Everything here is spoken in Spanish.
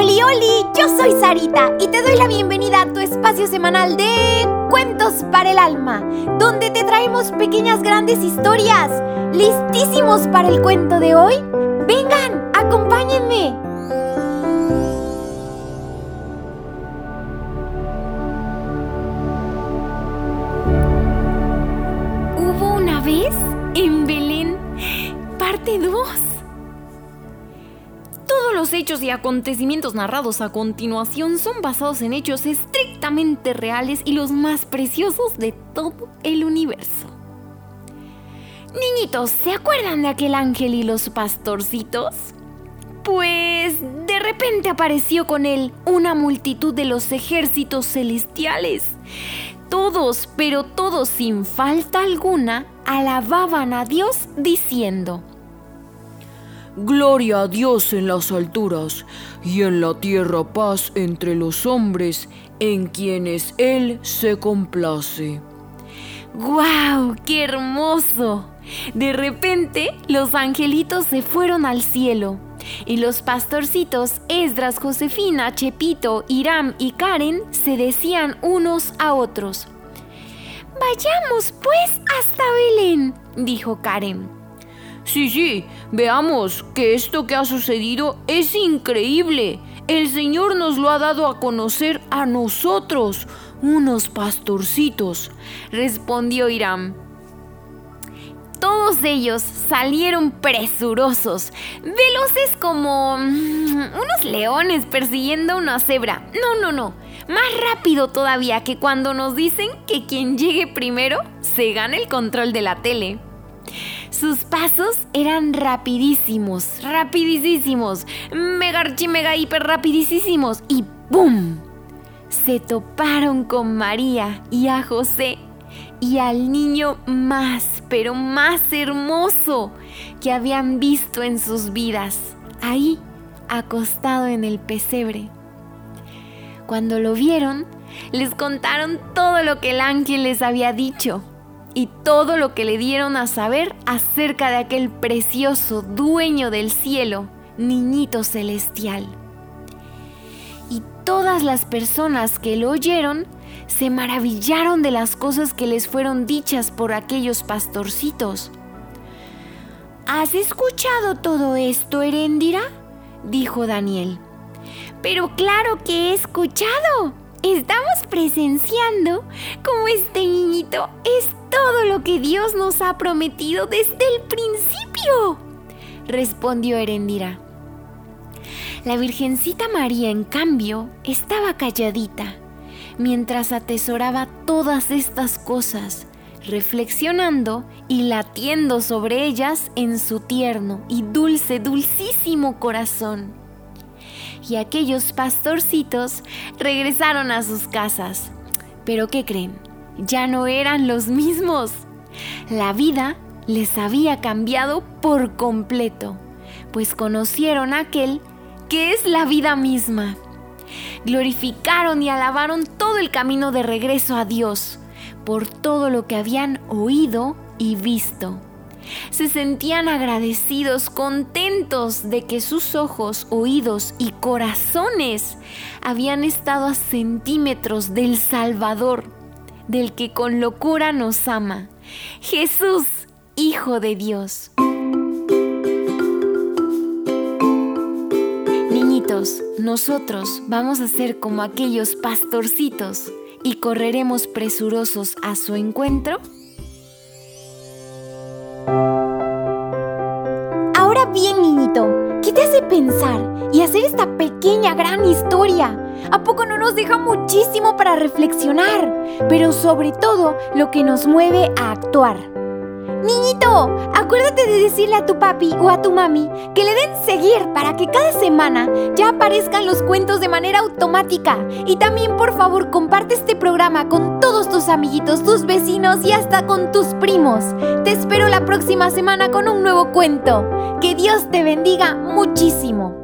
Oli, oli, yo soy Sarita y te doy la bienvenida a tu espacio semanal de Cuentos para el Alma, donde te traemos pequeñas grandes historias. ¿Listísimos para el cuento de hoy? Vengan, acompáñenme. Hubo una vez en Belén, parte 2. Los hechos y acontecimientos narrados a continuación son basados en hechos estrictamente reales y los más preciosos de todo el universo. Niñitos, ¿se acuerdan de aquel ángel y los pastorcitos? Pues de repente apareció con él una multitud de los ejércitos celestiales. Todos, pero todos sin falta alguna, alababan a Dios diciendo, Gloria a Dios en las alturas y en la tierra paz entre los hombres en quienes Él se complace. ¡Guau! ¡Qué hermoso! De repente los angelitos se fueron al cielo y los pastorcitos Esdras, Josefina, Chepito, Iram y Karen se decían unos a otros. Vayamos pues hasta Belén, dijo Karen. Sí, sí, veamos que esto que ha sucedido es increíble. El Señor nos lo ha dado a conocer a nosotros, unos pastorcitos, respondió Iram. Todos ellos salieron presurosos, veloces como mm, unos leones persiguiendo una cebra. No, no, no, más rápido todavía que cuando nos dicen que quien llegue primero se gana el control de la tele. Sus pasos eran rapidísimos, rapidísimos, mega archi mega hiper rapidísimos y ¡pum! Se toparon con María y a José y al niño más, pero más hermoso que habían visto en sus vidas, ahí acostado en el pesebre. Cuando lo vieron, les contaron todo lo que el ángel les había dicho y todo lo que le dieron a saber acerca de aquel precioso dueño del cielo, niñito celestial. Y todas las personas que lo oyeron se maravillaron de las cosas que les fueron dichas por aquellos pastorcitos. ¿Has escuchado todo esto, Herendira? dijo Daniel. Pero claro que he escuchado. Estamos presenciando cómo este niñito es todo lo que Dios nos ha prometido desde el principio, respondió Herendira. La Virgencita María, en cambio, estaba calladita, mientras atesoraba todas estas cosas, reflexionando y latiendo sobre ellas en su tierno y dulce, dulcísimo corazón y aquellos pastorcitos regresaron a sus casas. Pero ¿qué creen? Ya no eran los mismos. La vida les había cambiado por completo, pues conocieron a aquel que es la vida misma. Glorificaron y alabaron todo el camino de regreso a Dios por todo lo que habían oído y visto se sentían agradecidos, contentos de que sus ojos, oídos y corazones habían estado a centímetros del Salvador, del que con locura nos ama, Jesús, Hijo de Dios. Niñitos, nosotros vamos a ser como aquellos pastorcitos y correremos presurosos a su encuentro niñito? ¿Qué te hace pensar y hacer esta pequeña gran historia? ¿A poco no nos deja muchísimo para reflexionar? Pero sobre todo lo que nos mueve a actuar. Niñito, acuérdate de decirle a tu papi o a tu mami que le den seguir para que cada semana ya aparezcan los cuentos de manera automática. Y también por favor comparte este programa con todos tus amiguitos, tus vecinos y hasta con tus primos. Te espero la próxima semana con un nuevo cuento. Que Dios te bendiga muchísimo.